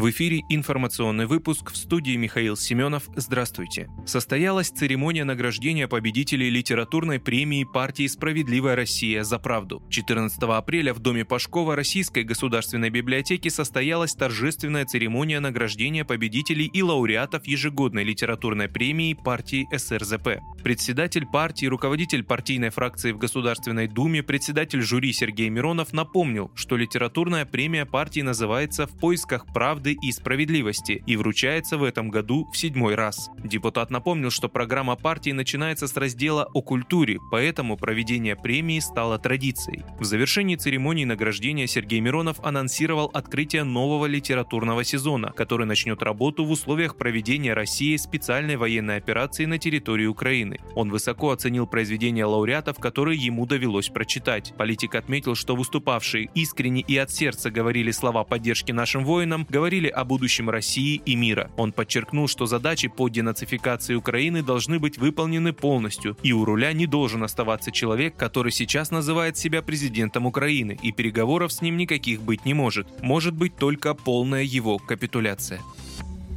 В эфире информационный выпуск в студии Михаил Семенов. Здравствуйте. Состоялась церемония награждения победителей литературной премии партии «Справедливая Россия за правду». 14 апреля в Доме Пашкова Российской государственной библиотеки состоялась торжественная церемония награждения победителей и лауреатов ежегодной литературной премии партии СРЗП. Председатель партии, руководитель партийной фракции в Государственной Думе, председатель жюри Сергей Миронов напомнил, что литературная премия партии называется «В поисках правды правды и справедливости и вручается в этом году в седьмой раз. Депутат напомнил, что программа партии начинается с раздела о культуре, поэтому проведение премии стало традицией. В завершении церемонии награждения Сергей Миронов анонсировал открытие нового литературного сезона, который начнет работу в условиях проведения России специальной военной операции на территории Украины. Он высоко оценил произведения лауреатов, которые ему довелось прочитать. Политик отметил, что выступавшие искренне и от сердца говорили слова поддержки нашим воинам, говорили говорили о будущем России и мира. Он подчеркнул, что задачи по денацификации Украины должны быть выполнены полностью, и у руля не должен оставаться человек, который сейчас называет себя президентом Украины, и переговоров с ним никаких быть не может. Может быть только полная его капитуляция.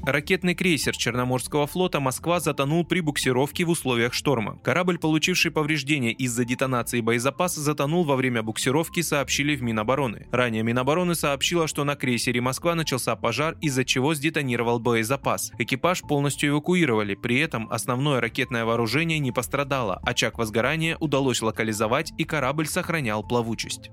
Ракетный крейсер Черноморского флота «Москва» затонул при буксировке в условиях шторма. Корабль, получивший повреждения из-за детонации боезапаса, затонул во время буксировки, сообщили в Минобороны. Ранее Минобороны сообщила, что на крейсере «Москва» начался пожар, из-за чего сдетонировал боезапас. Экипаж полностью эвакуировали, при этом основное ракетное вооружение не пострадало, очаг возгорания удалось локализовать и корабль сохранял плавучесть.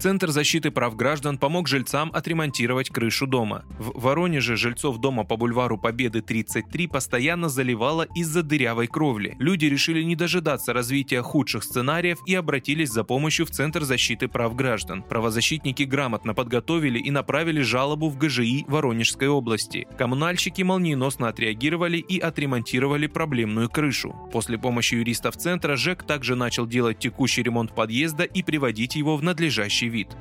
Центр защиты прав граждан помог жильцам отремонтировать крышу дома. В Воронеже жильцов дома по бульвару Победы 33 постоянно заливало из-за дырявой кровли. Люди решили не дожидаться развития худших сценариев и обратились за помощью в Центр защиты прав граждан. Правозащитники грамотно подготовили и направили жалобу в ГЖИ Воронежской области. Коммунальщики молниеносно отреагировали и отремонтировали проблемную крышу. После помощи юристов Центра ЖЭК также начал делать текущий ремонт подъезда и приводить его в надлежащий вид.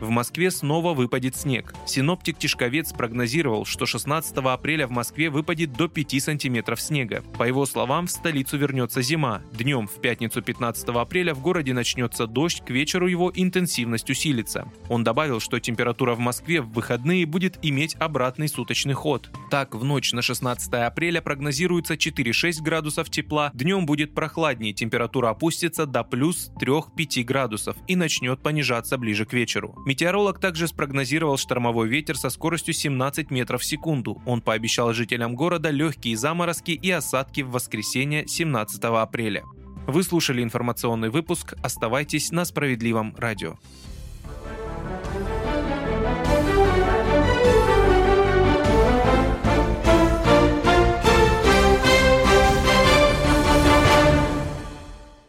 В Москве снова выпадет снег. Синоптик Тишковец прогнозировал, что 16 апреля в Москве выпадет до 5 сантиметров снега. По его словам, в столицу вернется зима. Днем в пятницу 15 апреля в городе начнется дождь, к вечеру его интенсивность усилится. Он добавил, что температура в Москве в выходные будет иметь обратный суточный ход. Так, в ночь на 16 апреля прогнозируется 4-6 градусов тепла, днем будет прохладнее, температура опустится до плюс 3-5 градусов и начнет понижаться ближе к вечеру. Метеоролог также спрогнозировал штормовой ветер со скоростью 17 метров в секунду. Он пообещал жителям города легкие заморозки и осадки в воскресенье 17 апреля. Вы слушали информационный выпуск. Оставайтесь на справедливом радио.